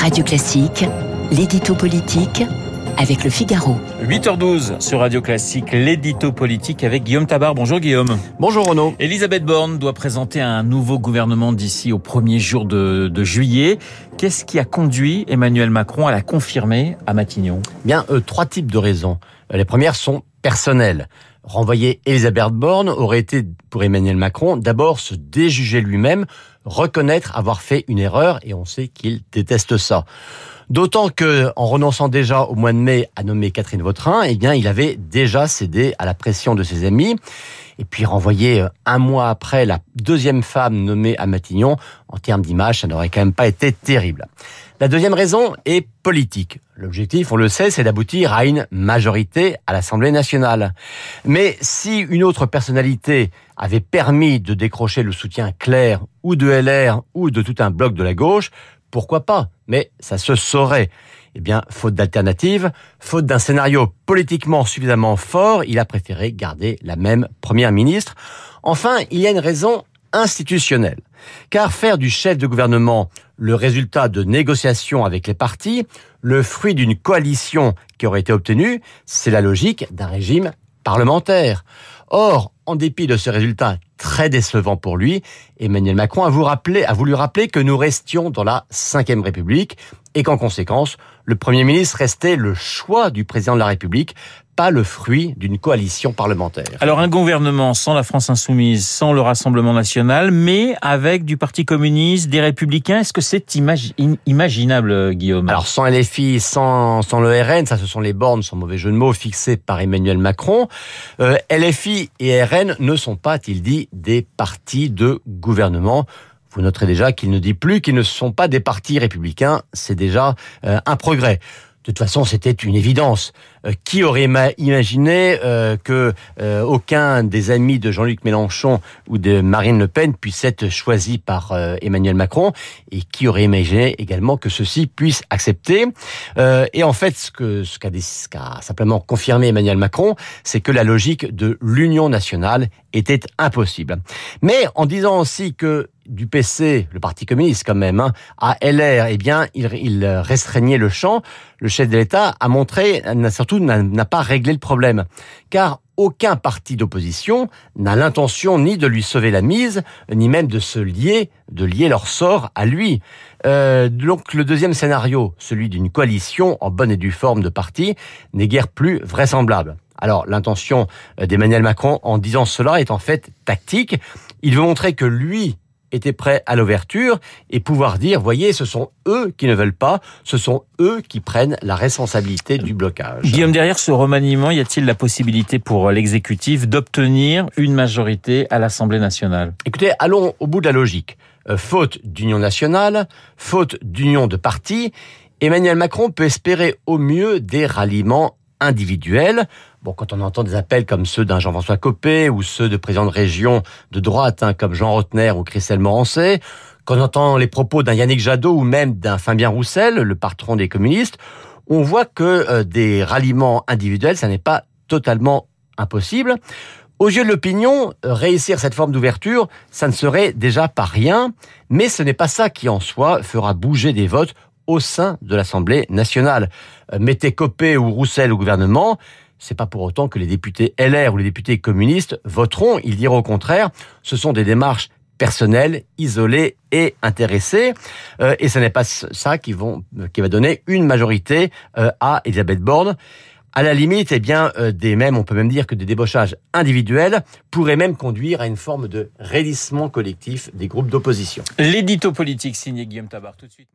Radio Classique, l'édito politique avec le Figaro. 8h12 sur Radio Classique, l'édito politique avec Guillaume Tabar. Bonjour Guillaume. Bonjour Renaud. Elisabeth Borne doit présenter un nouveau gouvernement d'ici au premier jour de, de juillet. Qu'est-ce qui a conduit Emmanuel Macron à la confirmer à Matignon? Bien, euh, trois types de raisons. Les premières sont personnelles. Renvoyer Elisabeth Borne aurait été pour Emmanuel Macron d'abord se déjuger lui-même, reconnaître avoir fait une erreur, et on sait qu'il déteste ça. D'autant que, en renonçant déjà au mois de mai à nommer Catherine Vautrin, eh bien, il avait déjà cédé à la pression de ses amis. Et puis renvoyer euh, un mois après la deuxième femme nommée à Matignon, en termes d'image, ça n'aurait quand même pas été terrible. La deuxième raison est politique. L'objectif, on le sait, c'est d'aboutir à une majorité à l'Assemblée nationale. Mais si une autre personnalité avait permis de décrocher le soutien clair ou de LR ou de tout un bloc de la gauche, pourquoi pas? Mais ça se saurait. Eh bien, faute d'alternative, faute d'un scénario politiquement suffisamment fort, il a préféré garder la même première ministre. Enfin, il y a une raison institutionnelle. Car faire du chef de gouvernement le résultat de négociations avec les partis, le fruit d'une coalition qui aurait été obtenue, c'est la logique d'un régime parlementaire. Or, en dépit de ce résultat très décevant pour lui, Emmanuel Macron a, voulu rappeler que nous restions dans la Ve République et qu'en conséquence, le Premier ministre restait le choix du président de la République, pas le fruit d'une coalition parlementaire. Alors un gouvernement sans la France insoumise, sans le Rassemblement national, mais avec du Parti communiste, des républicains, est-ce que c'est imaginable, Guillaume? Alors sans LFI, sans, sans le RN, ça ce sont les bornes, sans mauvais jeu de mots, fixées par Emmanuel Macron. Euh, LFI et RN ne sont pas, a-t-il dit, des partis de gouvernement. Vous noterez déjà qu'il ne dit plus qu'ils ne sont pas des partis républicains. C'est déjà euh, un progrès. De toute façon, c'était une évidence. Euh, qui aurait imaginé euh, que euh, aucun des amis de Jean-Luc Mélenchon ou de Marine Le Pen puisse être choisi par Emmanuel Macron? Et qui aurait imaginé également que ceci puisse accepter? Et en fait, ce que ce qu'a simplement confirmé Emmanuel Macron, c'est que la logique de l'union nationale était impossible. Mais en disant aussi que du PC, le Parti communiste quand même, hein, à LR, eh bien, il, il restreignait le champ. Le chef de l'État a montré, surtout n'a pas réglé le problème. Car aucun parti d'opposition n'a l'intention ni de lui sauver la mise, ni même de se lier, de lier leur sort à lui. Euh, donc le deuxième scénario, celui d'une coalition en bonne et due forme de parti, n'est guère plus vraisemblable. Alors l'intention d'Emmanuel Macron en disant cela est en fait tactique. Il veut montrer que lui était prêt à l'ouverture et pouvoir dire, voyez, ce sont eux qui ne veulent pas, ce sont eux qui prennent la responsabilité du blocage. Guillaume, derrière ce remaniement, y a-t-il la possibilité pour l'exécutif d'obtenir une majorité à l'Assemblée nationale? Écoutez, allons au bout de la logique. Euh, faute d'union nationale, faute d'union de partis, Emmanuel Macron peut espérer au mieux des ralliements individuels. Bon, quand on entend des appels comme ceux d'un Jean-François Copé ou ceux de présidents de région de droite, hein, comme Jean Rotner ou Christelle Morancet, quand on entend les propos d'un Yannick Jadot ou même d'un Fabien Roussel, le patron des communistes, on voit que euh, des ralliements individuels, ça n'est pas totalement impossible. Aux yeux de l'opinion, réussir cette forme d'ouverture, ça ne serait déjà pas rien, mais ce n'est pas ça qui en soi fera bouger des votes au sein de l'Assemblée nationale. Euh, mettez Copé ou Roussel au gouvernement, c'est pas pour autant que les députés LR ou les députés communistes voteront. Ils diront au contraire, ce sont des démarches personnelles, isolées et intéressées. Euh, et ce n'est pas ça qui, vont, qui va donner une majorité euh, à Elisabeth Borne. À la limite, eh bien, euh, des mêmes, on peut même dire que des débauchages individuels pourraient même conduire à une forme de raidissement collectif des groupes d'opposition. L'édito politique signé Guillaume Tabar, tout de suite.